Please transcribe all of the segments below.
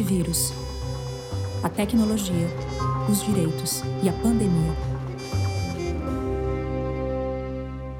Antivírus. A tecnologia, os direitos e a pandemia.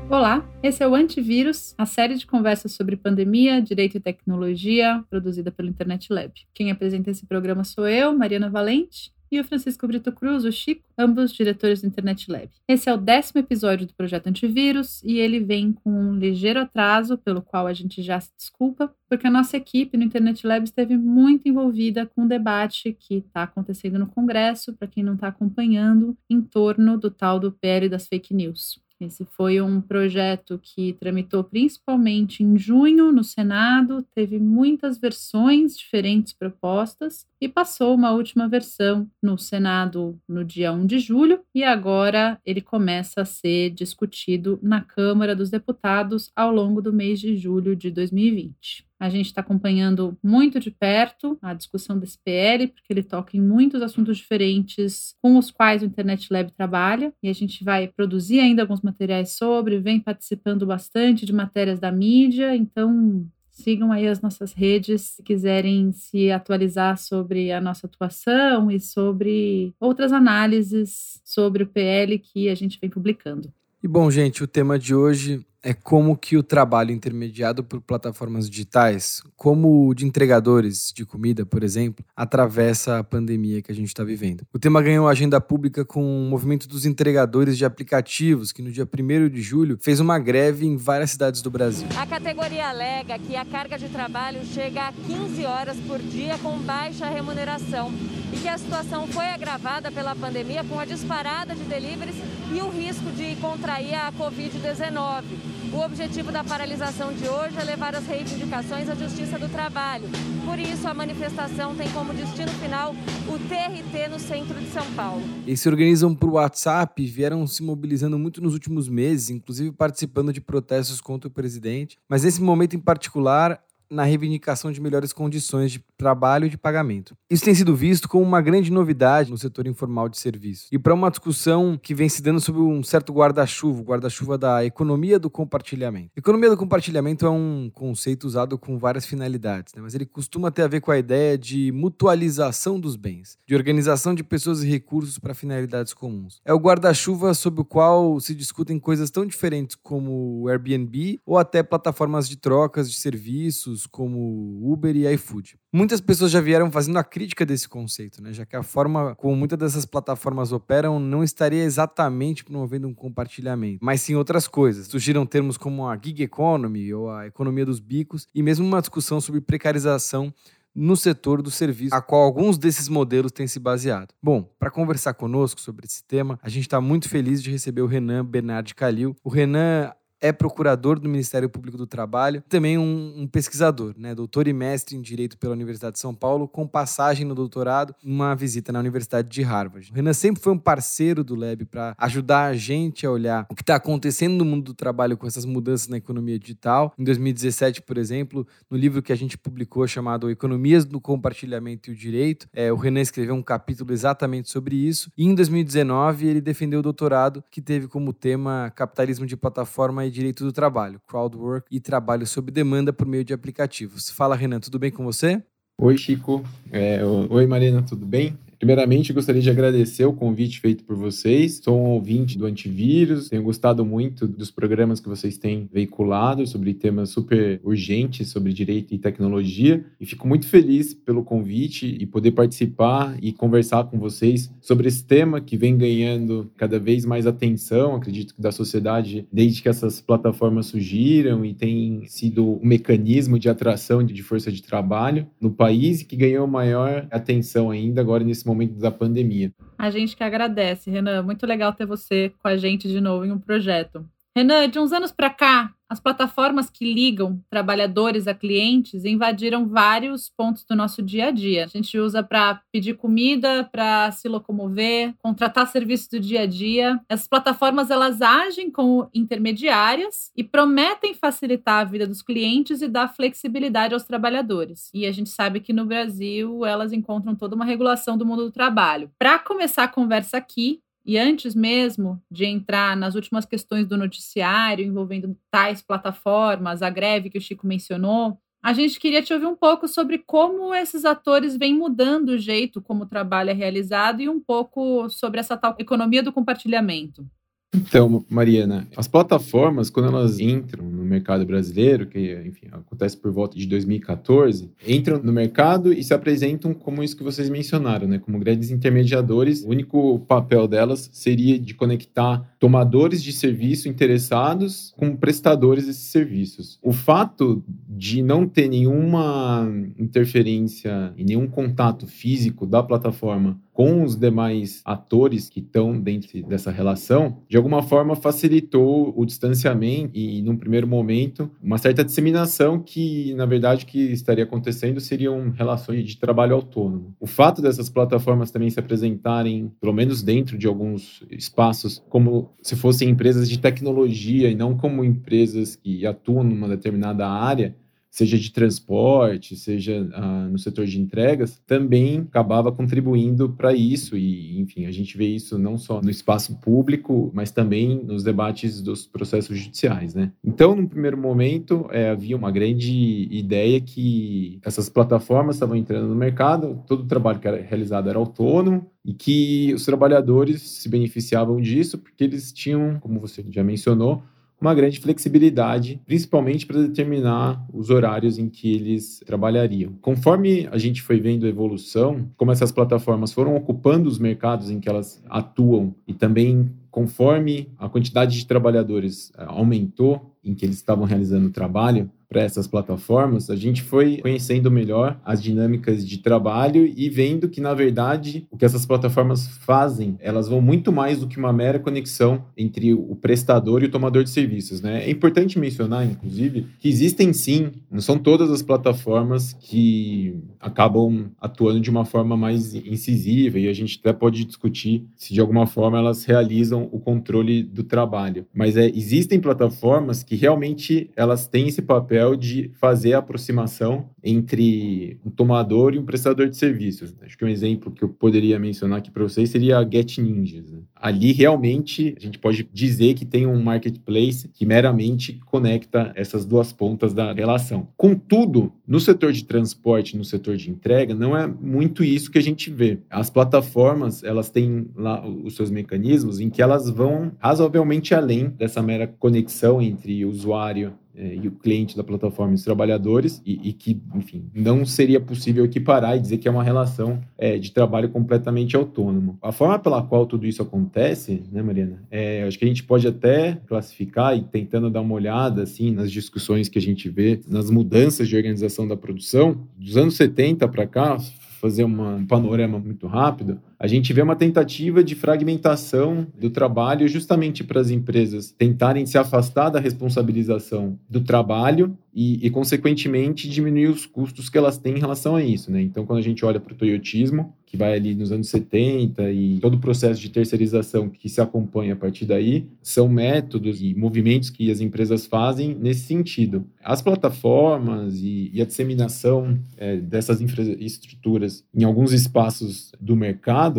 Olá, esse é o Antivírus, a série de conversas sobre pandemia, direito e tecnologia, produzida pelo Internet Lab. Quem apresenta esse programa sou eu, Mariana Valente, e o Francisco Brito Cruz, o Chico, ambos diretores do Internet Lab. Esse é o décimo episódio do projeto Antivírus e ele vem com um ligeiro atraso, pelo qual a gente já se desculpa, porque a nossa equipe no Internet Lab esteve muito envolvida com o debate que está acontecendo no Congresso, para quem não está acompanhando, em torno do tal do PL das fake news. Esse foi um projeto que tramitou principalmente em junho no Senado, teve muitas versões diferentes propostas e passou uma última versão no Senado no dia 1 de julho e agora ele começa a ser discutido na Câmara dos Deputados ao longo do mês de julho de 2020. A gente está acompanhando muito de perto a discussão desse PL, porque ele toca em muitos assuntos diferentes com os quais o Internet Lab trabalha, e a gente vai produzir ainda alguns materiais sobre, vem participando bastante de matérias da mídia, então sigam aí as nossas redes se quiserem se atualizar sobre a nossa atuação e sobre outras análises sobre o PL que a gente vem publicando. E bom, gente, o tema de hoje é como que o trabalho intermediado por plataformas digitais, como o de entregadores de comida, por exemplo, atravessa a pandemia que a gente está vivendo. O tema ganhou agenda pública com o movimento dos entregadores de aplicativos, que no dia 1 de julho fez uma greve em várias cidades do Brasil. A categoria alega que a carga de trabalho chega a 15 horas por dia com baixa remuneração e que a situação foi agravada pela pandemia com a disparada de deliveries e o risco de contrair a Covid-19. O objetivo da paralisação de hoje é levar as reivindicações à Justiça do Trabalho. Por isso, a manifestação tem como destino final o TRT no centro de São Paulo. Eles se organizam por WhatsApp vieram se mobilizando muito nos últimos meses, inclusive participando de protestos contra o presidente. Mas nesse momento em particular, na reivindicação de melhores condições de trabalho e de pagamento. Isso tem sido visto como uma grande novidade no setor informal de serviços. E para uma discussão que vem se dando sobre um certo guarda-chuva, guarda-chuva da economia do compartilhamento. Economia do compartilhamento é um conceito usado com várias finalidades, né? mas ele costuma ter a ver com a ideia de mutualização dos bens, de organização de pessoas e recursos para finalidades comuns. É o guarda-chuva sob o qual se discutem coisas tão diferentes como o Airbnb ou até plataformas de trocas de serviços como Uber e iFood. Muitas pessoas já vieram fazendo a crítica desse conceito, né? já que a forma como muitas dessas plataformas operam não estaria exatamente promovendo um compartilhamento, mas sim outras coisas. Surgiram termos como a gig economy ou a economia dos bicos e mesmo uma discussão sobre precarização no setor do serviço, a qual alguns desses modelos têm se baseado. Bom, para conversar conosco sobre esse tema, a gente está muito feliz de receber o Renan Bernardi Calil. O Renan é procurador do Ministério Público do Trabalho, também um, um, pesquisador, né, doutor e mestre em Direito pela Universidade de São Paulo, com passagem no doutorado, uma visita na Universidade de Harvard. O Renan sempre foi um parceiro do Lab para ajudar a gente a olhar o que está acontecendo no mundo do trabalho com essas mudanças na economia digital. Em 2017, por exemplo, no livro que a gente publicou chamado Economias do Compartilhamento e o Direito, é, o Renan escreveu um capítulo exatamente sobre isso. E em 2019 ele defendeu o doutorado que teve como tema capitalismo de plataforma direito do trabalho, crowdwork e trabalho sob demanda por meio de aplicativos. Fala, Renan, tudo bem com você? Oi, Chico. É, oi, Marina, tudo bem? Primeiramente, gostaria de agradecer o convite feito por vocês. Sou um ouvinte do antivírus, tenho gostado muito dos programas que vocês têm veiculado sobre temas super urgentes sobre direito e tecnologia e fico muito feliz pelo convite e poder participar e conversar com vocês sobre esse tema que vem ganhando cada vez mais atenção, acredito que da sociedade desde que essas plataformas surgiram e tem sido um mecanismo de atração de força de trabalho no país que ganhou maior atenção ainda agora nesse momento da pandemia. A gente que agradece, Renan. Muito legal ter você com a gente de novo em um projeto. Renan, de uns anos para cá, as plataformas que ligam trabalhadores a clientes invadiram vários pontos do nosso dia a dia. A gente usa para pedir comida, para se locomover, contratar serviços do dia a dia. Essas plataformas elas agem como intermediárias e prometem facilitar a vida dos clientes e dar flexibilidade aos trabalhadores. E a gente sabe que no Brasil elas encontram toda uma regulação do mundo do trabalho. Para começar a conversa aqui, e antes mesmo de entrar nas últimas questões do noticiário envolvendo tais plataformas, a greve que o Chico mencionou, A gente queria te ouvir um pouco sobre como esses atores vêm mudando o jeito como o trabalho é realizado e um pouco sobre essa tal economia do compartilhamento. Então, Mariana, as plataformas, quando elas entram no mercado brasileiro, que enfim, acontece por volta de 2014, entram no mercado e se apresentam como isso que vocês mencionaram, né? Como grandes intermediadores. O único papel delas seria de conectar tomadores de serviço interessados com prestadores desses serviços. O fato de não ter nenhuma interferência e nenhum contato físico da plataforma com os demais atores que estão dentro dessa relação, de alguma forma facilitou o distanciamento e, num primeiro momento, uma certa disseminação que, na verdade, que estaria acontecendo seriam relações de trabalho autônomo. O fato dessas plataformas também se apresentarem, pelo menos dentro de alguns espaços, como se fossem empresas de tecnologia e não como empresas que atuam numa determinada área, seja de transporte, seja ah, no setor de entregas, também acabava contribuindo para isso. E, enfim, a gente vê isso não só no espaço público, mas também nos debates dos processos judiciais. Né? Então, no primeiro momento, é, havia uma grande ideia que essas plataformas estavam entrando no mercado, todo o trabalho que era realizado era autônomo, e que os trabalhadores se beneficiavam disso porque eles tinham, como você já mencionou, uma grande flexibilidade, principalmente para determinar os horários em que eles trabalhariam. Conforme a gente foi vendo a evolução, como essas plataformas foram ocupando os mercados em que elas atuam e também conforme a quantidade de trabalhadores eh, aumentou em que eles estavam realizando o trabalho, para essas plataformas, a gente foi conhecendo melhor as dinâmicas de trabalho e vendo que, na verdade, o que essas plataformas fazem, elas vão muito mais do que uma mera conexão entre o prestador e o tomador de serviços. Né? É importante mencionar, inclusive, que existem sim, não são todas as plataformas que acabam atuando de uma forma mais incisiva e a gente até pode discutir se de alguma forma elas realizam o controle do trabalho. Mas é, existem plataformas que realmente elas têm esse papel papel de fazer a aproximação entre um tomador e um prestador de serviços. Acho que um exemplo que eu poderia mencionar aqui para vocês seria a Get Ninjas. Né? Ali realmente a gente pode dizer que tem um marketplace que meramente conecta essas duas pontas da relação. Contudo, no setor de transporte, no setor de entrega, não é muito isso que a gente vê. As plataformas, elas têm lá os seus mecanismos em que elas vão razoavelmente além dessa mera conexão entre usuário é, e o cliente da plataforma e os trabalhadores, e, e, que, enfim, não seria possível equiparar e dizer que é uma relação é, de trabalho completamente autônomo. A forma pela qual tudo isso acontece, né, Mariana, é, acho que a gente pode até classificar e tentando dar uma olhada, assim, nas discussões que a gente vê, nas mudanças de organização da produção, dos anos 70 para cá, fazer uma, um panorama muito rápido, a gente vê uma tentativa de fragmentação do trabalho justamente para as empresas tentarem se afastar da responsabilização do trabalho e, e, consequentemente, diminuir os custos que elas têm em relação a isso. Né? Então, quando a gente olha para o toyotismo, que vai ali nos anos 70 e todo o processo de terceirização que se acompanha a partir daí, são métodos e movimentos que as empresas fazem nesse sentido. As plataformas e, e a disseminação é, dessas infraestruturas em alguns espaços do mercado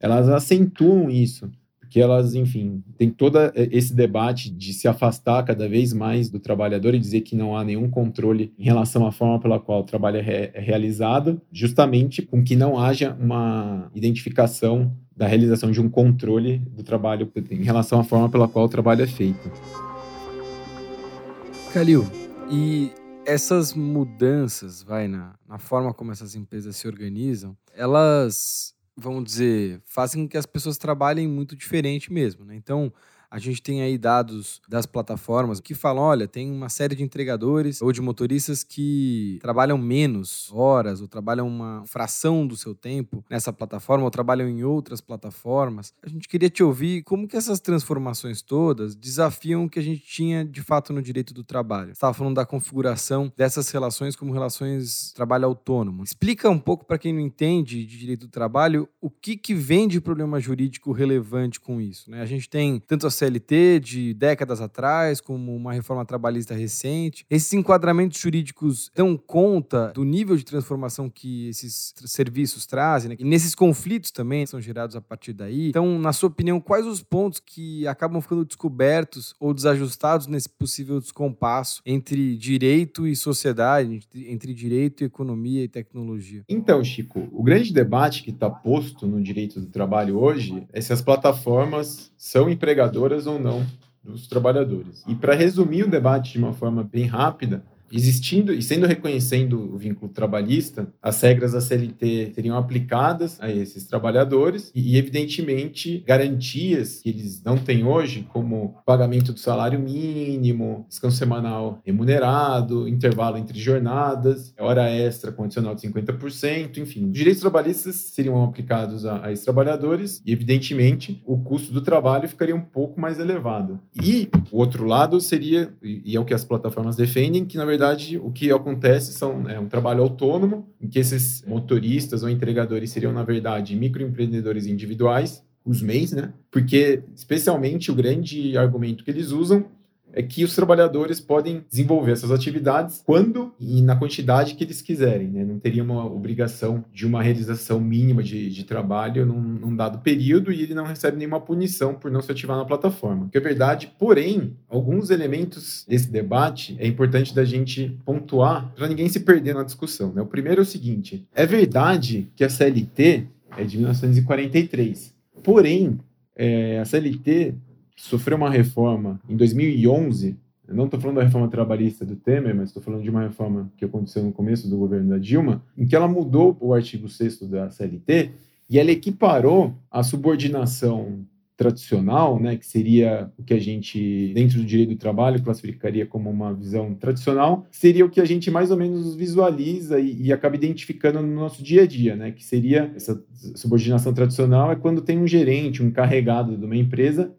elas acentuam isso, porque elas, enfim, tem todo esse debate de se afastar cada vez mais do trabalhador e dizer que não há nenhum controle em relação à forma pela qual o trabalho é, é realizado, justamente com que não haja uma identificação da realização de um controle do trabalho em relação à forma pela qual o trabalho é feito. Calil, e essas mudanças, vai, na, na forma como essas empresas se organizam, elas vamos dizer, fazem com que as pessoas trabalhem muito diferente mesmo, né? Então, a gente tem aí dados das plataformas que falam: olha, tem uma série de entregadores ou de motoristas que trabalham menos horas ou trabalham uma fração do seu tempo nessa plataforma ou trabalham em outras plataformas. A gente queria te ouvir como que essas transformações todas desafiam o que a gente tinha de fato no direito do trabalho. Você estava falando da configuração dessas relações como relações trabalho autônomo. Explica um pouco para quem não entende de direito do trabalho o que, que vem de problema jurídico relevante com isso. Né? A gente tem tanto CLT de décadas atrás, como uma reforma trabalhista recente. Esses enquadramentos jurídicos dão conta do nível de transformação que esses serviços trazem, né? e nesses conflitos também são gerados a partir daí. Então, na sua opinião, quais os pontos que acabam ficando descobertos ou desajustados nesse possível descompasso entre direito e sociedade, entre direito, economia e tecnologia? Então, Chico, o grande debate que está posto no direito do trabalho hoje é se as plataformas são empregadoras ou não dos trabalhadores. E para resumir o debate de uma forma bem rápida, Existindo e sendo reconhecendo o vínculo trabalhista, as regras da CLT seriam aplicadas a esses trabalhadores e, evidentemente, garantias que eles não têm hoje, como pagamento do salário mínimo, descanso semanal remunerado, intervalo entre jornadas, hora extra condicional de 50%, enfim. Os direitos trabalhistas seriam aplicados a, a esses trabalhadores e, evidentemente, o custo do trabalho ficaria um pouco mais elevado. E o outro lado seria, e é o que as plataformas defendem, que na verdade verdade, o que acontece são é um trabalho autônomo, em que esses motoristas ou entregadores seriam, na verdade, microempreendedores individuais, os MEIs, né? Porque, especialmente, o grande argumento que eles usam é que os trabalhadores podem desenvolver essas atividades quando e na quantidade que eles quiserem. Né? Não teria uma obrigação de uma realização mínima de, de trabalho num, num, dado período e ele não recebe nenhuma punição por não se ativar na plataforma. Que é verdade, porém, alguns elementos desse debate é importante da gente pontuar para ninguém se perder na discussão. Né? O primeiro é o seguinte: é verdade que a CLT é de 1943. Porém, é, a CLT sofreu uma reforma em 2011. Eu não estou falando da reforma trabalhista do Temer, mas estou falando de uma reforma que aconteceu no começo do governo da Dilma, em que ela mudou o artigo 6 da CLT e ela equiparou a subordinação tradicional, né, que seria o que a gente, dentro do direito do trabalho, classificaria como uma visão tradicional, seria o que a gente mais ou menos visualiza e, e acaba identificando no nosso dia a dia, né, que seria essa subordinação tradicional é quando tem um gerente, um encarregado de uma empresa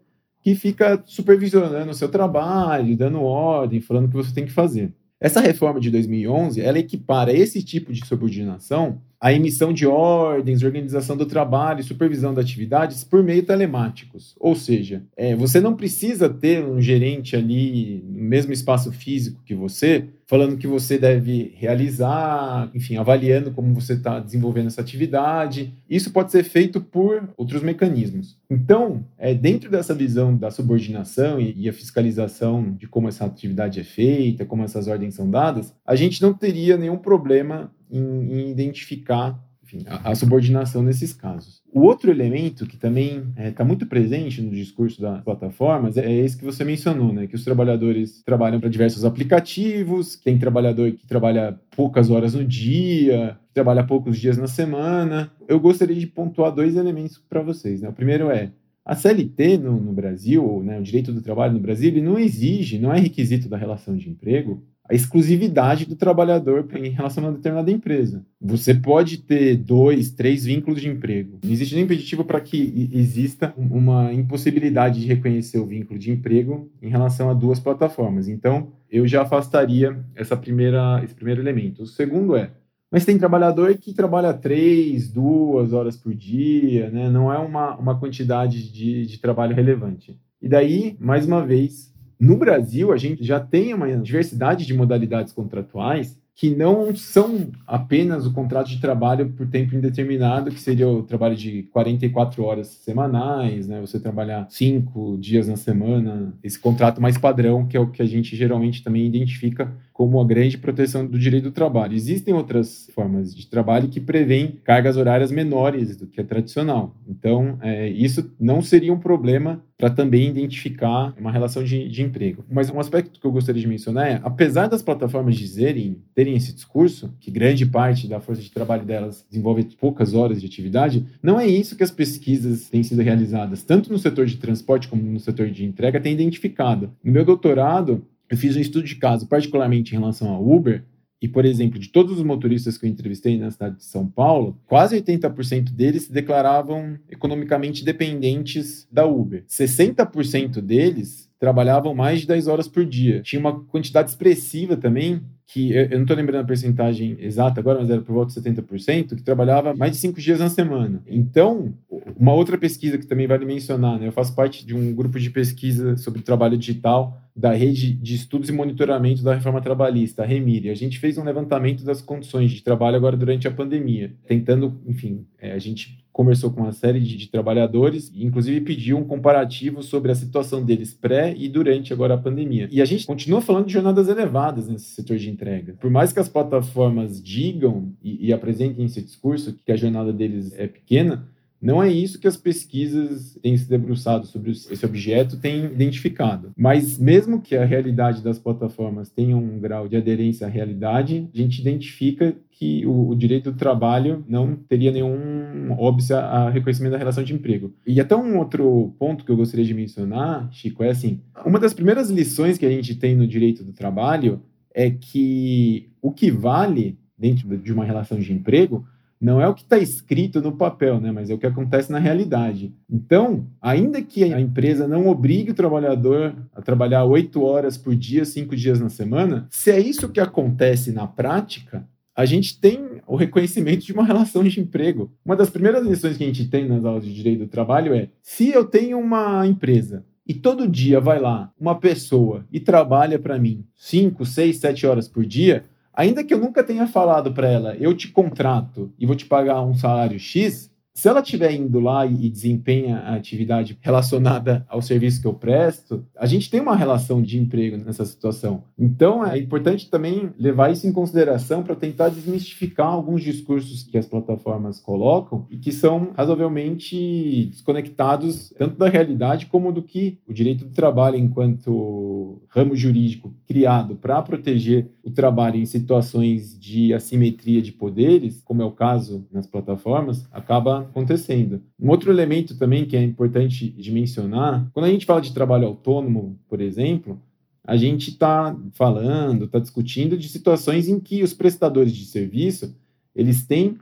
que fica supervisionando o seu trabalho, dando ordem, falando o que você tem que fazer. Essa reforma de 2011, ela equipara esse tipo de subordinação à emissão de ordens, organização do trabalho supervisão de atividades por meio telemáticos. Ou seja, é, você não precisa ter um gerente ali no mesmo espaço físico que você, falando que você deve realizar, enfim, avaliando como você está desenvolvendo essa atividade. Isso pode ser feito por outros mecanismos. Então, é, dentro dessa visão da subordinação e, e a fiscalização de como essa atividade é feita, como essas ordens são dadas, a gente não teria nenhum problema em, em identificar enfim, a, a, subordinação nesses casos. O outro elemento que também está é, tá muito presente no discurso das plataformas é, é esse que você mencionou, né? Que os trabalhadores trabalham para diversos aplicativos, tem trabalhador que trabalha poucas horas no dia, trabalha poucos dias na semana. Eu gostaria de pontuar dois elementos para vocês. Né? O primeiro é a CLT no, no Brasil, né, o direito do trabalho no Brasil, ele não exige, não é requisito da relação de emprego, a exclusividade do trabalhador em relação a uma determinada empresa. Você pode ter dois, três vínculos de emprego. Não existe nenhum impeditivo para que exista uma impossibilidade de reconhecer o vínculo de emprego em relação a duas plataformas. Então, eu já afastaria essa primeira, esse primeiro elemento. O segundo é, mas tem trabalhador que trabalha três, duas horas por dia, né? não é uma, uma quantidade de, de trabalho relevante. E daí, mais uma vez, no Brasil, a gente já tem uma diversidade de modalidades contratuais que não são apenas o contrato de trabalho por tempo indeterminado, que seria o trabalho de 44 horas semanais, né? Você trabalhar cinco dias na semana, esse contrato mais padrão, que é o que a gente geralmente também identifica como a grande proteção do direito do trabalho. Existem outras formas de trabalho que prevêem cargas horárias menores do que é tradicional. Então, é, isso não seria um problema para também identificar uma relação de, de, emprego. Mas um aspecto que eu gostaria de mencionar é, apesar das plataformas dizerem, terem esse discurso, que grande parte da força de trabalho delas desenvolve poucas horas de atividade, não é isso que as pesquisas têm sido realizadas, tanto no setor de transporte como no setor de entrega, têm identificado. No meu doutorado, eu fiz um estudo de caso, particularmente em relação ao Uber, e, por exemplo, de todos os motoristas que eu entrevistei na cidade de São Paulo, quase 80% deles se declaravam economicamente dependentes da Uber. 60% deles trabalhavam mais de 10 horas por dia. Tinha uma quantidade expressiva também que eu não estou lembrando a percentagem exata agora, mas era por volta de 70%, que trabalhava mais de cinco dias na semana. Então, Uma outra pesquisa que também vale mencionar, né? Eu faço parte de um grupo de pesquisa sobre trabalho digital da Rede de Estudos e Monitoramento da Reforma Trabalhista, a REMIRE. A gente fez um levantamento das condições de trabalho agora durante a pandemia, tentando, enfim, é, a gente conversou com uma série de, de trabalhadores inclusive pediu um comparativo sobre a situação deles pré e durante agora a pandemia. E a gente continua falando de jornadas elevadas nesse setor de entrega. Por mais que as plataformas digam e, e apresentem esse discurso que a jornada deles é pequena, não é isso que as pesquisas têm se debruçado sobre esse objeto, têm identificado. Mas mesmo que a realidade das plataformas tenha um grau de aderência à realidade, a gente identifica que o, o direito do trabalho não teria nenhum óbvio a reconhecimento da relação de emprego. E até um outro ponto que eu gostaria de mencionar, Chico, é assim, uma das primeiras lições que a gente tem no direito do trabalho é que o que vale dentro de uma relação de emprego não é o que está escrito no papel, né, mas é o que acontece na realidade. Então, ainda que a empresa não obrigue o trabalhador a trabalhar oito horas por dia, cinco dias na semana, se é isso que acontece na prática, a gente tem o reconhecimento de uma relação de emprego. Uma das primeiras lições que a gente tem nas aulas de direito do trabalho é: se eu tenho uma empresa e todo dia vai lá uma pessoa e trabalha para mim cinco, seis, sete horas por dia, ainda que eu nunca tenha falado para ela, eu te contrato e vou te pagar um salário X, se ela estiver indo lá e desempenha a atividade relacionada ao serviço que eu presto, a gente tem uma relação de emprego nessa situação. Então, é importante também levar isso em consideração para tentar desmistificar alguns discursos que as plataformas colocam e que são razoavelmente desconectados tanto da realidade como do que o direito do trabalho, enquanto ramo jurídico criado para proteger o trabalho em situações de assimetria de poderes, como é o caso nas plataformas, acaba acontecendo. Um outro elemento também que é importante de mencionar, quando a gente fala de trabalho autônomo, por exemplo, a gente está falando, está discutindo de situações em que os prestadores de serviço eles têm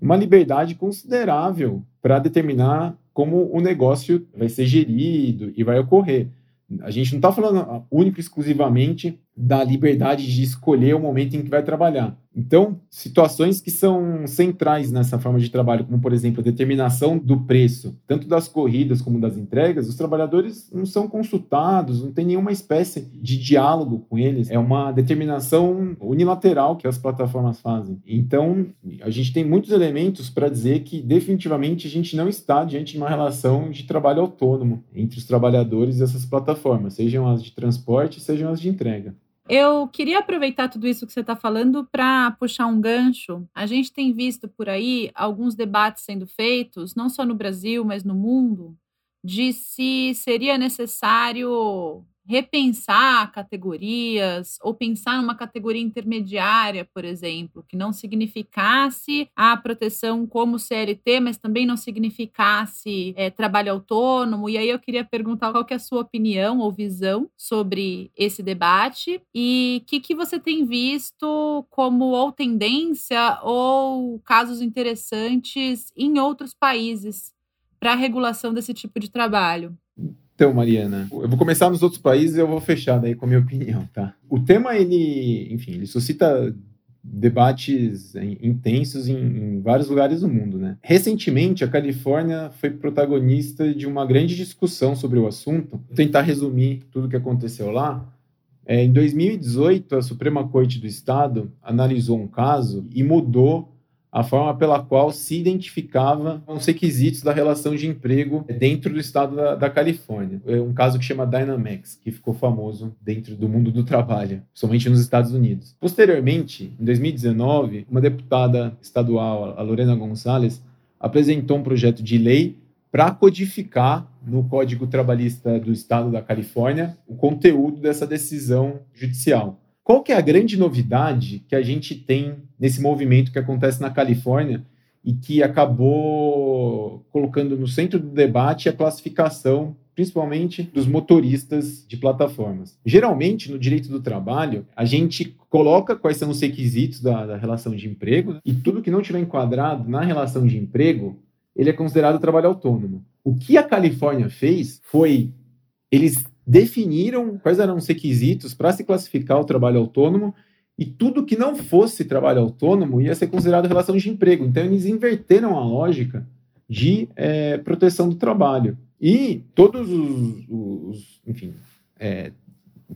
uma liberdade considerável para determinar como o negócio vai ser gerido e vai ocorrer. A gente não está falando único exclusivamente da liberdade de escolher o momento em que vai trabalhar. Então, situações que são centrais nessa forma de trabalho, como por exemplo a determinação do preço, tanto das corridas como das entregas, os trabalhadores não são consultados, não tem nenhuma espécie de diálogo com eles. É uma determinação unilateral que as plataformas fazem. Então, a gente tem muitos elementos para dizer que definitivamente a gente não está diante de uma relação de trabalho autônomo entre os trabalhadores e essas plataformas, sejam as de transporte, sejam as de entrega. Eu queria aproveitar tudo isso que você está falando para puxar um gancho. A gente tem visto por aí alguns debates sendo feitos, não só no Brasil, mas no mundo, de se seria necessário repensar categorias ou pensar numa categoria intermediária, por exemplo, que não significasse a proteção como CLT, mas também não significasse é, trabalho autônomo. E aí eu queria perguntar qual que é a sua opinião ou visão sobre esse debate e o que, que você tem visto como ou tendência ou casos interessantes em outros países para a regulação desse tipo de trabalho. Então, Mariana, eu vou começar nos outros países e eu vou fechar daí com a minha opinião, tá? O tema, ele, enfim, ele suscita debates intensos em, em, vários lugares do mundo, né? Recentemente, a Califórnia foi protagonista de uma grande discussão sobre o assunto. Vou tentar resumir tudo o que aconteceu lá. É, em 2018, a Suprema Corte do Estado analisou um caso e mudou a forma pela qual se identificava os requisitos da relação de emprego dentro do estado da, da, Califórnia. É um caso que chama Dynamax, que ficou famoso dentro do mundo do trabalho, somente nos Estados Unidos. Posteriormente, em 2019, uma deputada estadual, a Lorena Gonzalez, apresentou um projeto de lei para codificar no Código Trabalhista do Estado da Califórnia o conteúdo dessa decisão judicial. Qual que é a grande novidade que a gente tem nesse movimento que acontece na Califórnia e que acabou colocando no centro do debate a classificação, principalmente dos motoristas de plataformas. Geralmente, no direito do trabalho, a gente coloca quais são os requisitos da, da relação de emprego e tudo que não tiver enquadrado na relação de emprego, ele é considerado trabalho autônomo. O que a Califórnia fez foi eles definiram quais eram os requisitos para se classificar o trabalho autônomo e tudo que não fosse trabalho autônomo ia ser considerado relação de emprego. Então, eles inverteram a lógica de é, proteção do trabalho. E todos os, os enfim, é,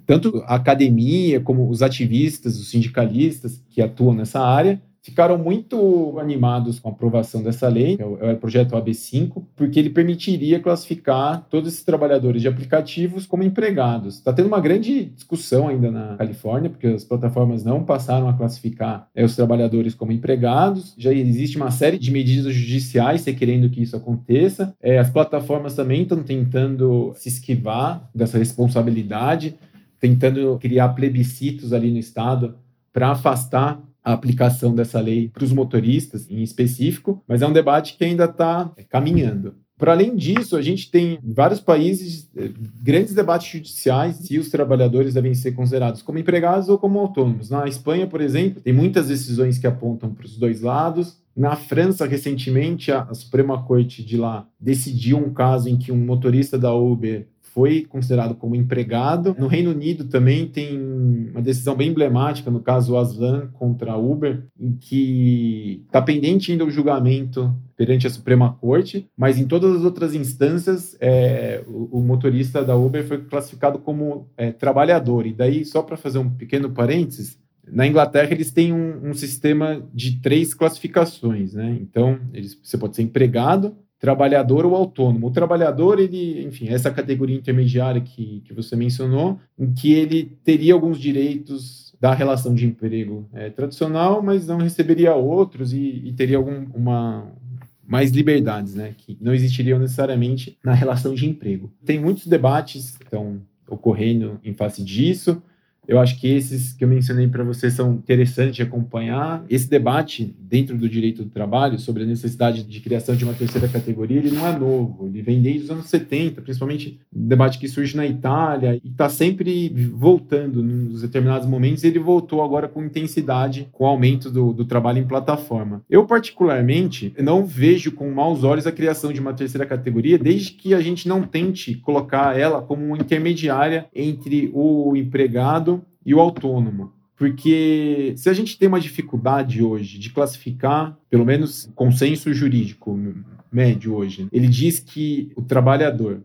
tanto a academia como os ativistas, os sindicalistas que atuam nessa área, ficaram muito animados com a aprovação dessa lei, é o, é o projeto AB5, porque ele permitiria classificar todos esses trabalhadores de aplicativos como empregados. Está tendo uma grande discussão ainda na Califórnia, porque as plataformas não passaram a classificar é, os trabalhadores como empregados. Já existe uma série de medidas judiciais querendo que isso aconteça. É, as plataformas também estão tentando se esquivar dessa responsabilidade, tentando criar plebiscitos ali no estado para afastar a aplicação dessa lei para os motoristas em específico, mas é um debate que ainda está caminhando. Para além disso, a gente tem em vários países eh, grandes debates judiciais se os trabalhadores devem ser considerados como empregados ou como autônomos. Na Espanha, por exemplo, tem muitas decisões que apontam para os dois lados. Na França, recentemente, a Suprema Corte de lá decidiu um caso em que um motorista da Uber foi considerado como empregado. No Reino Unido também tem uma decisão bem emblemática, no caso Aslan contra Uber, em que está pendente ainda o julgamento perante a Suprema Corte, mas em todas as outras instâncias é, o, o, motorista da Uber foi classificado como é, trabalhador. E daí, só para fazer um pequeno parênteses, na Inglaterra eles têm um, um sistema de três classificações, né? Então, eles, você pode ser empregado, trabalhador ou autônomo. O trabalhador, ele, enfim, essa categoria intermediária que, que você mencionou, em que ele teria alguns direitos da relação de emprego é, tradicional, mas não receberia outros e, e teria alguma mais liberdades, né, que não existiriam necessariamente na relação de emprego. Tem muitos debates que estão ocorrendo em face disso. Eu acho que esses que eu mencionei para você são interessantes de acompanhar. Esse debate dentro do direito do trabalho sobre a necessidade de criação de uma terceira categoria, ele não é novo. Ele vem desde os anos 70, principalmente um debate que surge na Itália e está sempre voltando nos determinados momentos. Ele voltou agora com intensidade com o aumento do, do trabalho em plataforma. Eu, particularmente, não vejo com maus olhos a criação de uma terceira categoria, desde que a gente não tente colocar ela como uma intermediária entre o empregado e o autônomo. Porque se a gente tem uma dificuldade hoje de classificar, pelo menos consenso jurídico médio hoje, ele diz que o trabalhador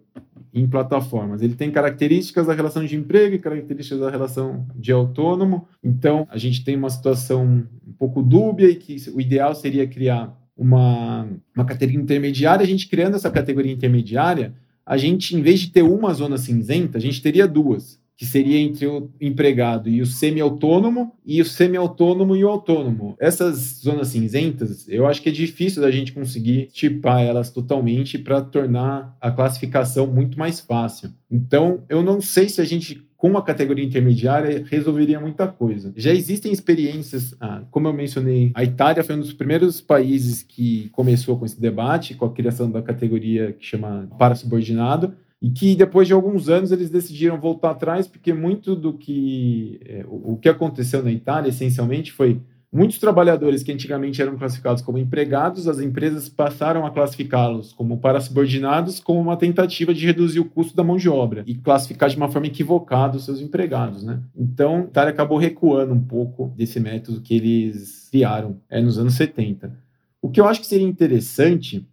em plataformas, ele tem características da relação de emprego e características da relação de autônomo. Então, a gente tem uma situação um pouco dúbia e que o ideal seria criar uma, uma categoria intermediária. A gente criando essa categoria intermediária, a gente, em vez de ter uma zona cinzenta, a gente teria duas que seria entre o empregado e o semi-autônomo, e o semi-autônomo e o autônomo. Essas zonas cinzentas, eu acho que é difícil da gente conseguir tipar elas totalmente para tornar a classificação muito mais fácil. Então, eu não sei se a gente com a categoria intermediária resolveria muita coisa. Já existem experiências, ah, como eu mencionei, a Itália foi um dos primeiros países que começou com esse debate, com a criação da categoria que chama para subordinado, e que depois de alguns anos eles decidiram voltar atrás, porque muito do que é, o, que aconteceu na Itália, essencialmente, foi muitos trabalhadores que antigamente eram classificados como empregados, as empresas passaram a classificá-los como parasubordinados, como uma tentativa de reduzir o custo da mão de obra e classificar de uma forma equivocada os seus empregados, né? Então, a Itália acabou recuando um pouco desse método que eles criaram é, nos anos 70. O que eu acho que seria interessante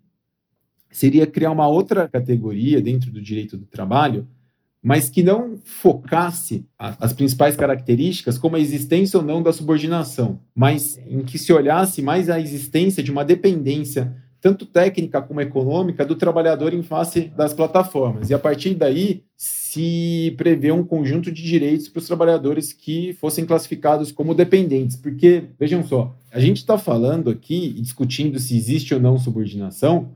seria criar uma outra categoria dentro do direito do trabalho, mas que não focasse as principais características como a existência ou não da subordinação, mas em que se olhasse mais a existência de uma dependência tanto técnica como econômica do trabalhador em face das plataformas. E a partir daí se prevê um conjunto de direitos para os trabalhadores que fossem classificados como dependentes. Porque, vejam só, a gente está falando aqui e discutindo se existe ou não subordinação,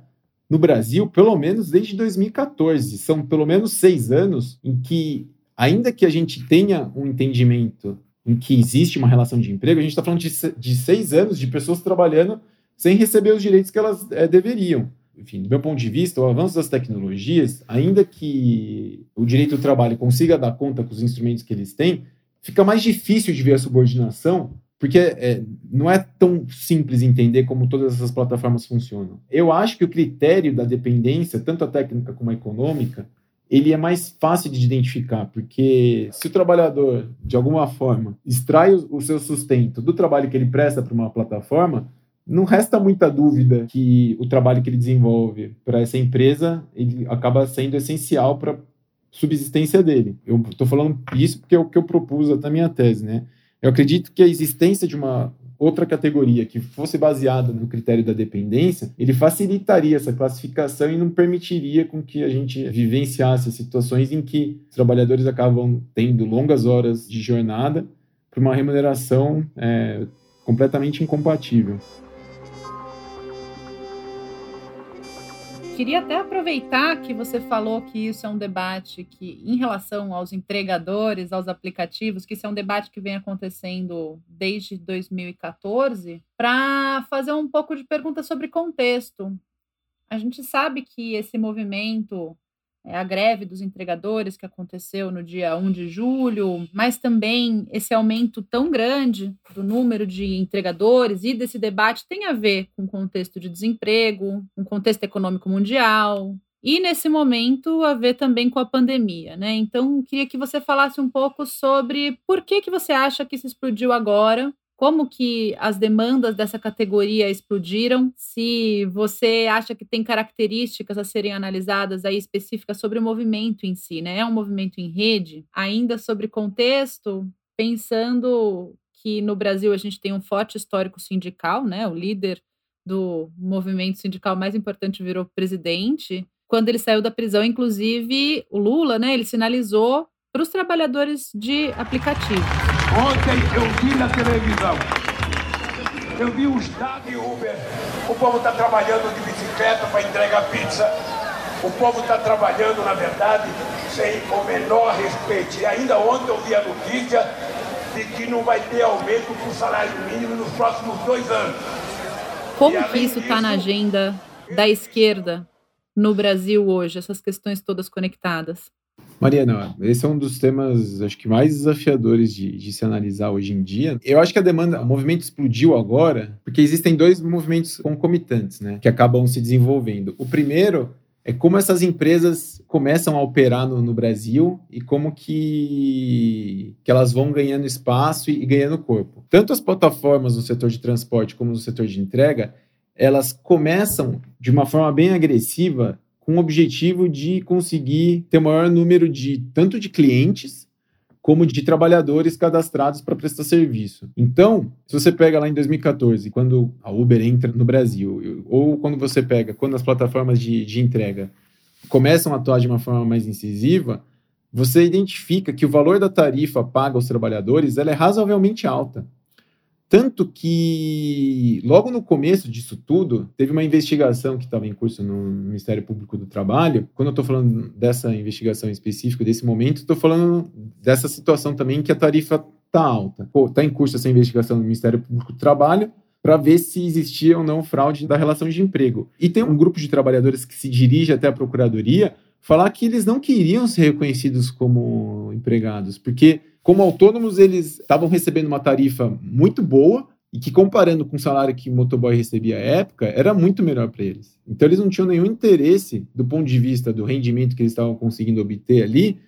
no Brasil, pelo menos desde 2014. São pelo menos seis anos em que, ainda que a gente tenha um entendimento em que existe uma relação de emprego, a gente está falando de, seis anos de pessoas trabalhando sem receber os direitos que elas é, deveriam. Enfim, do meu ponto de vista, o avanço das tecnologias, ainda que o direito do trabalho consiga dar conta com os instrumentos que eles têm, fica mais difícil de ver a subordinação porque é, não é tão simples entender como todas essas plataformas funcionam. Eu acho que o critério da dependência, tanto a técnica como a econômica, ele é mais fácil de identificar, porque se o trabalhador, de alguma forma, extrai o seu sustento do trabalho que ele presta para uma plataforma, não resta muita dúvida que o trabalho que ele desenvolve para essa empresa ele acaba sendo essencial para subsistência dele. Eu estou falando isso porque é o que eu propus na minha tese, né? Eu acredito que a existência de uma outra categoria que fosse baseada no critério da dependência, ele facilitaria essa classificação e não permitiria com que a gente vivenciasse situações em que os trabalhadores acabam tendo longas horas de jornada por uma remuneração é, completamente incompatível. Queria até aproveitar que você falou que isso é um debate que, em relação aos entregadores, aos aplicativos, que isso é um debate que vem acontecendo desde 2014, para fazer um pouco de pergunta sobre contexto. A gente sabe que esse movimento a greve dos entregadores que aconteceu no dia 1 de julho, mas também esse aumento tão grande do número de entregadores e desse debate tem a ver com o contexto de desemprego, um contexto econômico mundial, e nesse momento a ver também com a pandemia, né? Então, queria que você falasse um pouco sobre por que que você acha que isso explodiu agora como que as demandas dessa categoria explodiram, se você acha que tem características a serem analisadas aí específicas sobre o movimento em si, né? É um movimento em rede, ainda sobre contexto, pensando que no Brasil a gente tem um forte histórico sindical, né? O líder do movimento sindical mais importante virou presidente. Quando ele saiu da prisão, inclusive, o Lula, né, ele sinalizou para os trabalhadores de aplicativos Ontem eu vi na televisão, eu vi o estado de Uber, o povo está trabalhando de bicicleta para entregar pizza, o povo está trabalhando, na verdade, sem o menor respeito. E ainda ontem eu vi a notícia de que não vai ter aumento para o salário mínimo nos próximos dois anos. Como que isso está na agenda da esquerda no Brasil hoje, essas questões todas conectadas? Mariana, esse é um dos temas, acho que mais desafiadores de, de, se analisar hoje em dia. Eu acho que a demanda, o movimento explodiu agora, porque existem dois movimentos concomitantes, né, que acabam se desenvolvendo. O primeiro é como essas empresas começam a operar no, no Brasil e como que, que elas vão ganhando espaço e, e ganhando corpo. Tanto as plataformas no setor de transporte como no setor de entrega, elas começam de uma forma bem agressiva com o objetivo de conseguir ter maior número de tanto de clientes como de trabalhadores cadastrados para prestar serviço. Então, se você pega lá em 2014, quando a Uber entra no Brasil, ou quando você pega quando as plataformas de, de entrega começam a atuar de uma forma mais incisiva, você identifica que o valor da tarifa paga aos trabalhadores ela é razoavelmente alta. Tanto que, logo no começo disso tudo, teve uma investigação que estava em curso no Ministério Público do Trabalho. Quando eu estou falando dessa investigação específica, desse momento, estou falando dessa situação também que a tarifa está alta. Está em curso essa investigação no Ministério Público do Trabalho para ver se existia ou não fraude da relação de emprego. E tem um grupo de trabalhadores que se dirige até a Procuradoria falar que eles não queriam ser reconhecidos como empregados, porque como autônomos, eles estavam recebendo uma tarifa muito boa e que, comparando com o salário que o motoboy recebia à época, era muito melhor para eles. Então, eles não tinham nenhum interesse, do ponto de vista do rendimento que eles estavam conseguindo obter ali,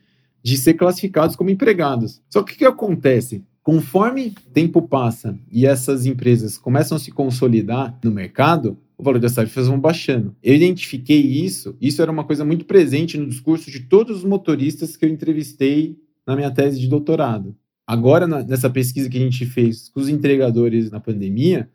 de ser classificados como empregados. Só que o que acontece? Conforme tempo passa e essas empresas começam a se consolidar no mercado, o valor das tarifas vão baixando. Eu identifiquei isso, isso era uma coisa muito presente no discurso de todos os motoristas que eu entrevistei na minha tese de doutorado. Agora, nessa pesquisa que a gente fez com os entregadores na pandemia,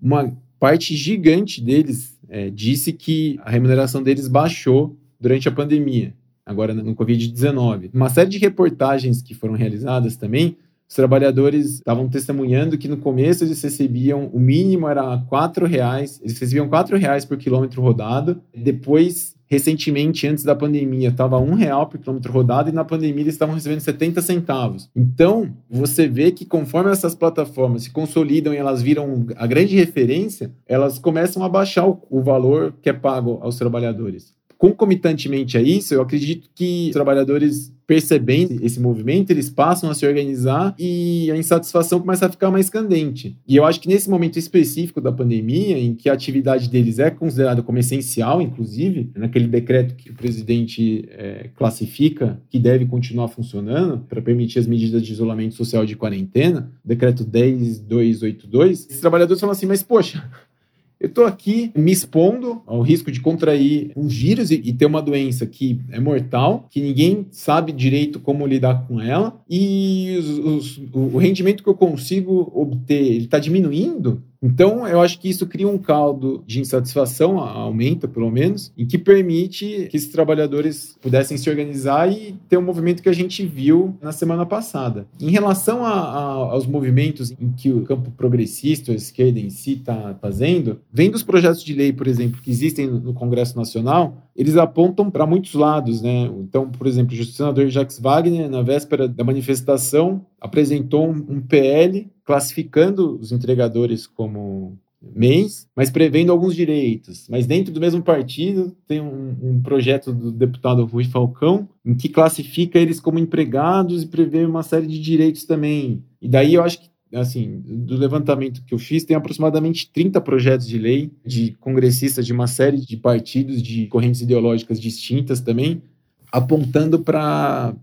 uma parte gigante deles é, disse que a remuneração deles baixou durante a pandemia, agora no Covid-19. Uma série de reportagens que foram realizadas também, os trabalhadores estavam testemunhando que no começo eles recebiam, o mínimo era R$ reais, eles recebiam R$ reais por quilômetro rodado, depois recentemente, antes da pandemia, estava um real por quilômetro rodado e na pandemia eles estavam recebendo 70 centavos. Então, você vê que conforme essas plataformas se consolidam e elas viram a grande referência, elas começam a baixar o valor que é pago aos trabalhadores. Concomitantemente a isso, eu acredito que os trabalhadores percebendo esse movimento, eles passam a se organizar e a insatisfação começa a ficar mais candente. E eu acho que nesse momento específico da pandemia, em que a atividade deles é considerada como essencial, inclusive, naquele decreto que o presidente é, classifica que deve continuar funcionando para permitir as medidas de isolamento social de quarentena, decreto 10282, esses trabalhadores falam assim, mas poxa, eu estou aqui me expondo ao risco de contrair um vírus e, e, ter uma doença que é mortal, que ninguém sabe direito como lidar com ela, e os, os, o rendimento que eu consigo obter está diminuindo, então, eu acho que isso cria um caldo de insatisfação, aumenta pelo menos, e que permite que esses trabalhadores pudessem se organizar e ter um movimento que a gente viu na semana passada. Em relação a, a, aos movimentos em que o campo progressista, a esquerda em si, está fazendo, vem dos projetos de lei, por exemplo, que existem no Congresso Nacional, eles apontam para muitos lados, né? Então, por exemplo, o senador Jacques Wagner, na véspera da manifestação, apresentou um PL classificando os entregadores como mês, mas prevendo alguns direitos. Mas dentro do mesmo partido tem um, um, projeto do deputado Rui Falcão em que classifica eles como empregados e prevê uma série de direitos também. E daí eu acho que assim, do levantamento que eu fiz, tem aproximadamente 30 projetos de lei de congressistas de uma série de partidos, de correntes ideológicas distintas também, apontando para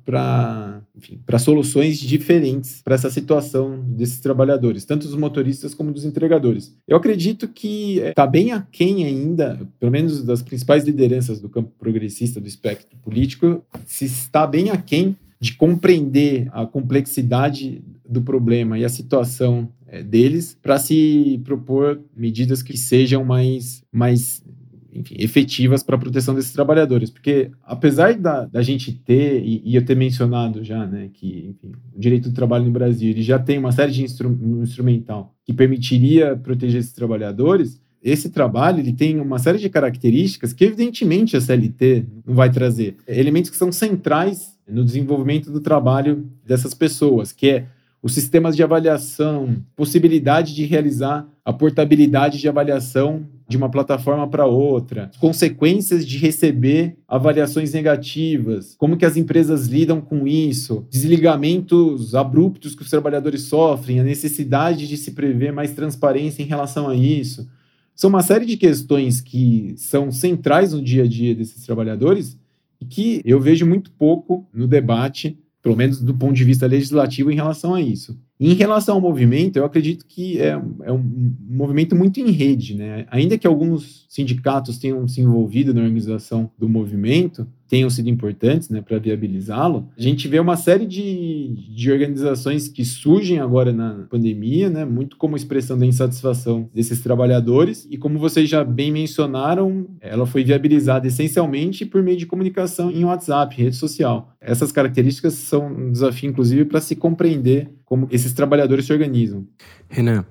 soluções diferentes para essa situação desses trabalhadores, tanto dos motoristas como dos entregadores. Eu acredito que está bem aquém ainda, pelo menos das principais lideranças do campo progressista do espectro político, se está bem aquém de compreender a complexidade do problema e a situação é, deles para se propor medidas que sejam mais, mais enfim, efetivas para a proteção desses trabalhadores. Porque, apesar da, da gente ter, e, e, eu ter mencionado já, né, que enfim, o direito do trabalho no Brasil ele já tem uma série de instru instrumental que permitiria proteger esses trabalhadores, esse trabalho ele tem uma série de características que, evidentemente, a CLT não vai trazer. Elementos que são centrais no desenvolvimento do trabalho dessas pessoas, que é os sistemas de avaliação, possibilidade de realizar a portabilidade de avaliação de uma plataforma para outra, consequências de receber avaliações negativas, como que as empresas lidam com isso, desligamentos abruptos que os trabalhadores sofrem, a necessidade de se prever mais transparência em relação a isso. São uma série de questões que são centrais no dia a dia desses trabalhadores e que eu vejo muito pouco no debate pelo menos do ponto de vista legislativo, em relação a isso. Em relação ao movimento, eu acredito que é, é um movimento muito em rede, né? Ainda que alguns sindicatos tenham se envolvido na organização do movimento, tenham sido importantes né, para viabilizá-lo, a gente vê uma série de, de organizações que surgem agora na pandemia, né, muito como expressão da insatisfação desses trabalhadores, e como vocês já bem mencionaram, ela foi viabilizada essencialmente por meio de comunicação em WhatsApp, rede social. Essas características são um desafio, inclusive, para se compreender como esses trabalhadores se organizam. Renan,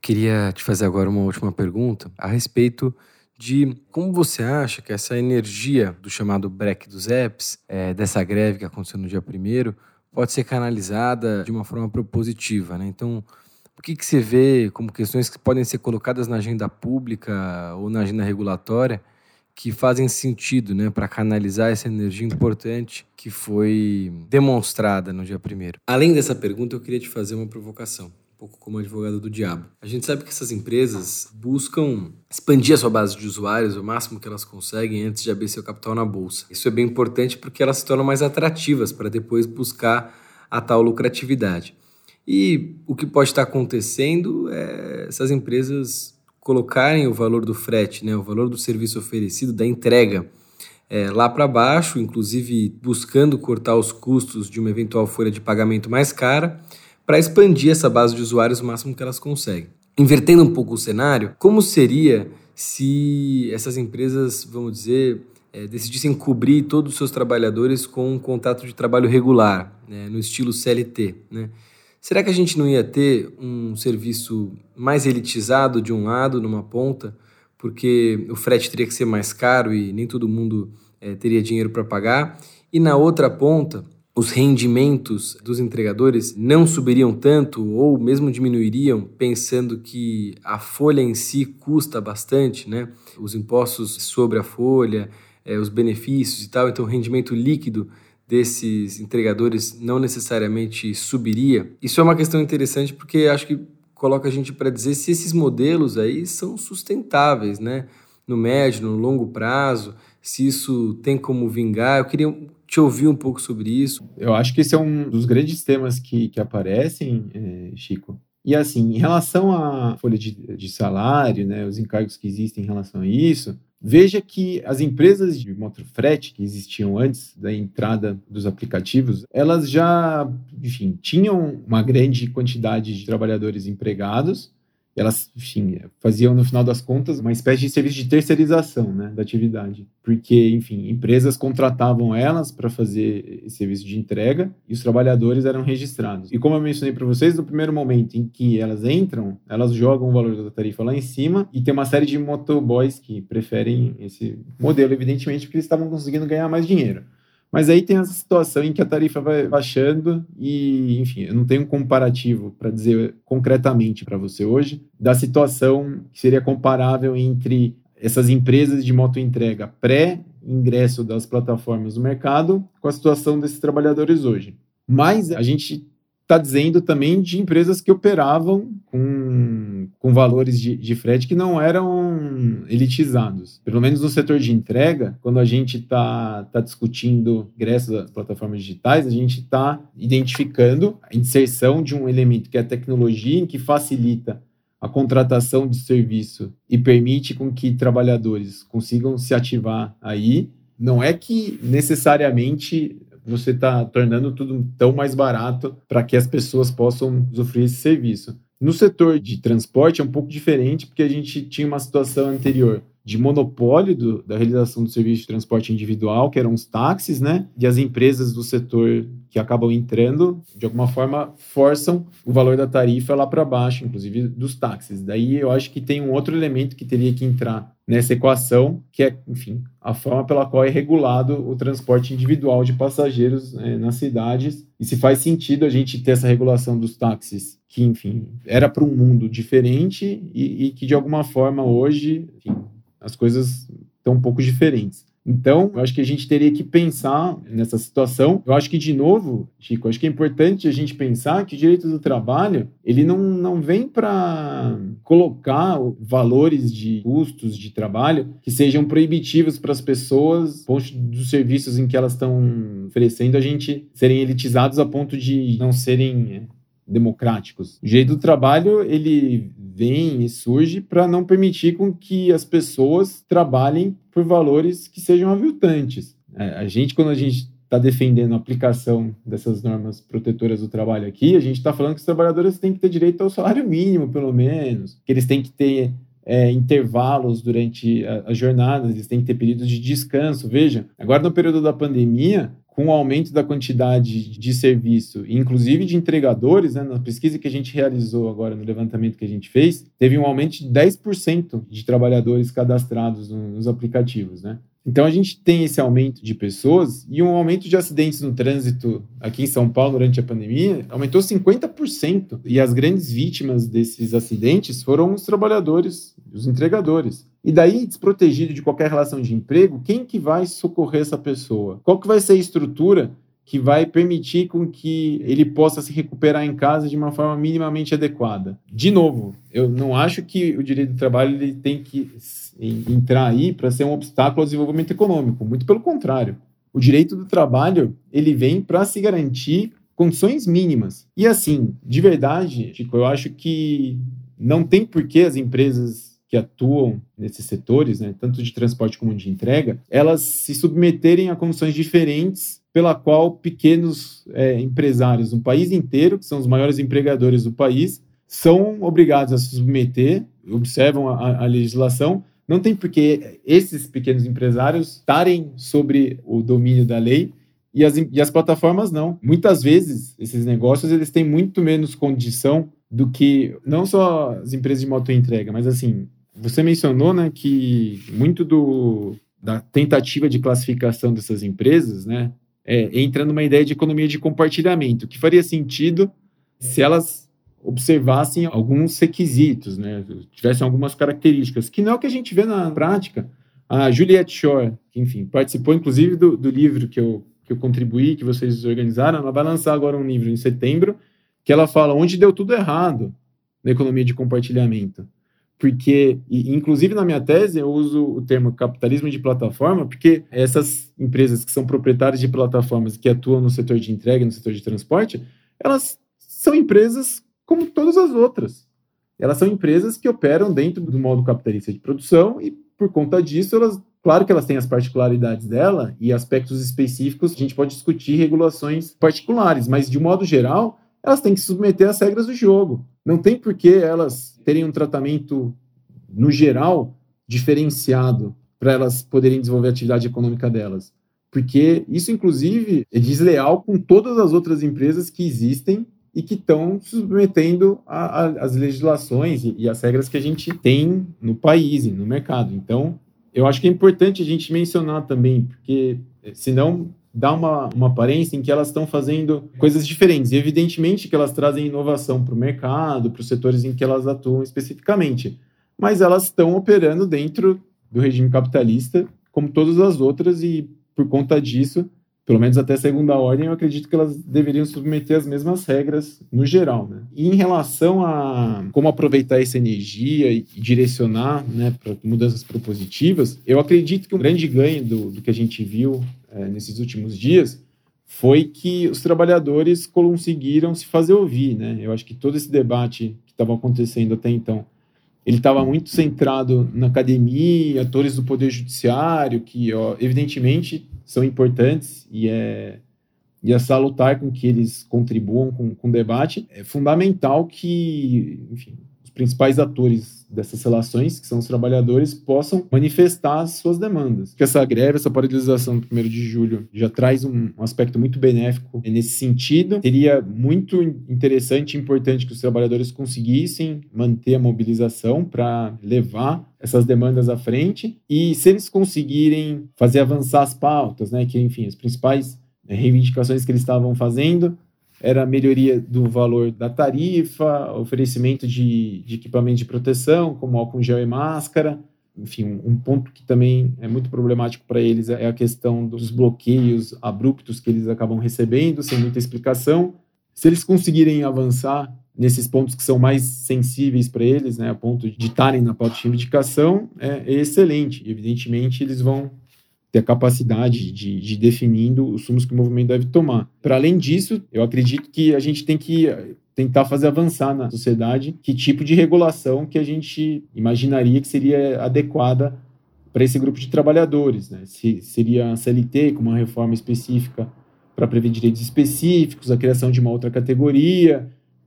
queria te fazer agora uma última pergunta a respeito de como você acha que essa energia do chamado break dos apps, é, dessa greve que aconteceu no dia primeiro, pode ser canalizada de uma forma propositiva, né? Então, o que, que você vê como questões que podem ser colocadas na agenda pública ou na agenda regulatória que fazem sentido né, para canalizar essa energia importante que foi demonstrada no dia primeiro. Além dessa pergunta, eu queria te fazer uma provocação, um pouco como advogado do diabo. A gente sabe que essas empresas buscam expandir a sua base de usuários o máximo que elas conseguem antes de abrir seu capital na bolsa. Isso é bem importante porque elas se tornam mais atrativas para depois buscar a tal lucratividade. E o que pode estar acontecendo é essas empresas colocarem o valor do frete, né, o valor do serviço oferecido, da entrega, é, lá para baixo, inclusive buscando cortar os custos de uma eventual folha de pagamento mais cara, para expandir essa base de usuários o máximo que elas conseguem. Invertendo um pouco o cenário, como seria se essas empresas, vamos dizer, é, decidissem cobrir todos os seus trabalhadores com um contrato de trabalho regular, né, no estilo CLT, né? Será que a gente não ia ter um serviço mais elitizado de um lado, numa ponta, porque o frete teria que ser mais caro e nem todo mundo é, teria dinheiro para pagar? E na outra ponta, os rendimentos dos entregadores não subiriam tanto ou mesmo diminuiriam, pensando que a folha em si custa bastante, né? Os impostos sobre a folha, é, os benefícios e tal, então o rendimento líquido desses entregadores não necessariamente subiria. Isso é uma questão interessante porque acho que coloca a gente para dizer se esses modelos aí são sustentáveis, né? No médio, no longo prazo, se isso tem como vingar. Eu queria te ouvir um pouco sobre isso. Eu acho que esse é um dos grandes temas que, que aparecem, eh, Chico. E assim, em relação à folha de, de salário, né, os encargos que existem em relação a isso, Veja que as empresas de motofrete que existiam antes da entrada dos aplicativos, elas já, enfim, tinham uma grande quantidade de trabalhadores empregados elas, enfim, faziam no final das contas uma espécie de serviço de terceirização né, da atividade, porque, enfim, empresas contratavam elas para fazer esse serviço de entrega e os trabalhadores eram registrados. E como eu mencionei para vocês, no primeiro momento em que elas entram, elas jogam o valor da tarifa lá em cima e tem uma série de motoboys que preferem esse modelo, evidentemente, porque eles estavam conseguindo ganhar mais dinheiro. Mas aí tem essa situação em que a tarifa vai baixando e, enfim, eu não tenho um comparativo para dizer concretamente para você hoje da situação que seria comparável entre essas empresas de moto entrega pré-ingresso das plataformas no mercado com a situação desses trabalhadores hoje. Mas a gente está dizendo também de empresas que operavam com, com valores de, de frete que não eram elitizados. Pelo menos no setor de entrega, quando a gente está tá discutindo ingresso das plataformas digitais, a gente está identificando a inserção de um elemento que é a tecnologia, que facilita a contratação de serviço e permite com que trabalhadores consigam se ativar aí. Não é que necessariamente você está tornando tudo tão mais barato para que as pessoas possam usufruir esse serviço. No setor de transporte é um pouco diferente, porque a gente tinha uma situação anterior de monopólio do, da realização do serviço de transporte individual, que eram os táxis, né? E as empresas do setor que acabam entrando, de alguma forma, forçam o valor da tarifa lá para baixo, inclusive dos táxis. Daí eu acho que tem um outro elemento que teria que entrar nessa equação, que é, enfim, a forma pela qual é regulado o transporte individual de passageiros é, nas cidades. E se faz sentido a gente ter essa regulação dos táxis, que, enfim, era para um mundo diferente e, e que, de alguma forma, hoje, enfim, as coisas estão um pouco diferentes. Então, eu acho que a gente teria que pensar nessa situação. Eu acho que, de novo, Chico, acho que é importante a gente pensar que o direito do trabalho, ele não, não vem para colocar valores de custos de trabalho que sejam proibitivos para as pessoas, ponto dos serviços em que elas estão oferecendo, a gente serem elitizados a ponto de não serem é, democráticos. O direito do trabalho, ele vem e surge para não permitir com que as pessoas trabalhem por valores que sejam aviltantes. É, a gente, quando a gente está defendendo a aplicação dessas normas protetoras do trabalho aqui, a gente está falando que os trabalhadores têm que ter direito ao salário mínimo, pelo menos, que eles têm que ter é, intervalos durante as jornadas, eles têm que ter períodos de descanso. Veja, agora no período da pandemia, com o aumento da quantidade de serviço, inclusive de entregadores, né, na pesquisa que a gente realizou agora, no levantamento que a gente fez, teve um aumento de 10% de trabalhadores cadastrados nos aplicativos. Né? Então a gente tem esse aumento de pessoas e um aumento de acidentes no trânsito aqui em São Paulo durante a pandemia aumentou 50%. E as grandes vítimas desses acidentes foram os trabalhadores, os entregadores. E daí, desprotegido de qualquer relação de emprego, quem que vai socorrer essa pessoa? Qual que vai ser a estrutura que vai permitir com que ele possa se recuperar em casa de uma forma minimamente adequada. De novo, eu não acho que o direito do trabalho ele tem que entrar aí para ser um obstáculo ao desenvolvimento econômico, muito pelo contrário. O direito do trabalho, ele vem para se garantir condições mínimas. E assim, de verdade, Chico, eu acho que não tem por que as empresas que atuam nesses setores, né, tanto de transporte como de entrega, elas se submeterem a condições diferentes pela qual pequenos é, empresários no país inteiro, que são os maiores empregadores do país, são obrigados a se submeter, observam a, a legislação. Não tem por que esses pequenos empresários estarem sobre o domínio da lei e as, e as plataformas não. Muitas vezes, esses negócios eles têm muito menos condição do que não só as empresas de moto entrega, mas assim, você mencionou né, que muito do, da tentativa de classificação dessas empresas, né, é, entra numa ideia de economia de compartilhamento, que faria sentido se elas observassem alguns requisitos, né? tivessem algumas características, que não é o que a gente vê na prática. A Juliette Shore, que, enfim, participou inclusive do, do livro que eu, que eu contribuí, que vocês organizaram, ela vai lançar agora um livro em setembro, que ela fala onde deu tudo errado na economia de compartilhamento porque, inclusive na minha tese, eu uso o termo capitalismo de plataforma, porque essas empresas que são proprietárias de plataformas que atuam no setor de entrega, no setor de transporte, elas são empresas como todas as outras. Elas são empresas que operam dentro do modo capitalista de produção e, por conta disso, elas, claro que elas têm as particularidades dela e aspectos específicos, a gente pode discutir regulações particulares, mas, de modo geral, elas têm que submeter às regras do jogo. Não tem por que elas terem um tratamento, no geral, diferenciado para elas poderem desenvolver a atividade econômica delas. Porque isso, inclusive, é desleal com todas as outras empresas que existem e que estão submetendo às legislações e, e às regras que a gente tem no país e no mercado. Então, eu acho que é importante a gente mencionar também, porque eh, senão dá uma, uma aparência em que elas estão fazendo coisas diferentes. E evidentemente que elas trazem inovação para o mercado, para os setores em que elas atuam especificamente. Mas elas estão operando dentro do regime capitalista, como todas as outras, e por conta disso, pelo menos até segunda ordem, eu acredito que elas deveriam submeter as mesmas regras no geral. Né? E em relação a como aproveitar essa energia e direcionar né, para mudanças propositivas, eu acredito que um grande ganho do, do que a gente viu é, nesses últimos dias foi que os trabalhadores conseguiram se fazer ouvir. Né? Eu acho que todo esse debate que estava acontecendo até então ele estava muito centrado na academia, atores do poder judiciário, que ó, evidentemente são importantes e é, e é salutar com que eles contribuam com, com o debate. É fundamental que, enfim, principais atores dessas relações, que são os trabalhadores, possam manifestar as suas demandas. Que essa greve, essa paralisação do 1 de julho já traz um, aspecto muito benéfico nesse sentido. Seria muito interessante e importante que os trabalhadores conseguissem manter a mobilização para levar essas demandas à frente e se eles conseguirem fazer avançar as pautas, né, que enfim, as principais reivindicações que eles estavam fazendo, era a melhoria do valor da tarifa, oferecimento de, de equipamento de proteção, como álcool gel e máscara. Enfim, um, ponto que também é muito problemático para eles é a questão dos bloqueios abruptos que eles acabam recebendo, sem muita explicação. Se eles conseguirem avançar nesses pontos que são mais sensíveis para eles, né, a ponto de estarem na pauta de reivindicação, é, é excelente. Evidentemente, eles vão ter a capacidade de, de definindo os rumos que o movimento deve tomar. Para além disso, eu acredito que a gente tem que tentar fazer avançar na sociedade que tipo de regulação que a gente imaginaria que seria adequada para esse grupo de trabalhadores. Né? Se seria a CLT com uma reforma específica para prever direitos específicos, a criação de uma outra categoria,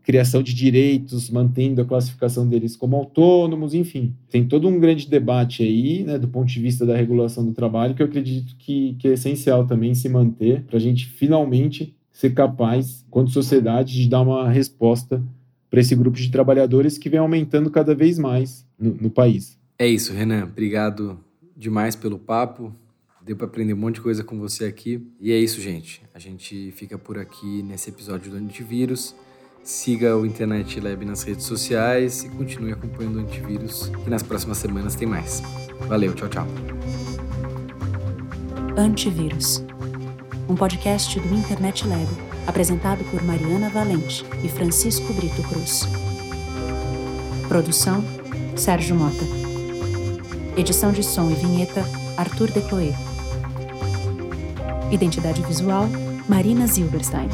criação de direitos, mantendo a classificação deles como autônomos, enfim. Tem todo um grande debate aí, né, do ponto de vista da regulação do trabalho, que eu acredito que, que é essencial também se manter para a gente finalmente ser capaz, quanto sociedade, de dar uma resposta para esse grupo de trabalhadores que vem aumentando cada vez mais no, no país. É isso, Renan. Obrigado demais pelo papo. Deu para aprender um monte de coisa com você aqui. E é isso, gente. A gente fica por aqui nesse episódio do Antivírus. Siga o Internet Lab nas redes sociais e continue acompanhando o Antivírus, que nas próximas semanas tem mais. Valeu, tchau, tchau. Antivírus um podcast do Internet Lab, apresentado por Mariana Valente e Francisco Brito Cruz. Produção: Sérgio Mota. Edição de som e vinheta: Arthur Decloé. Identidade visual: Marina Zilberstein.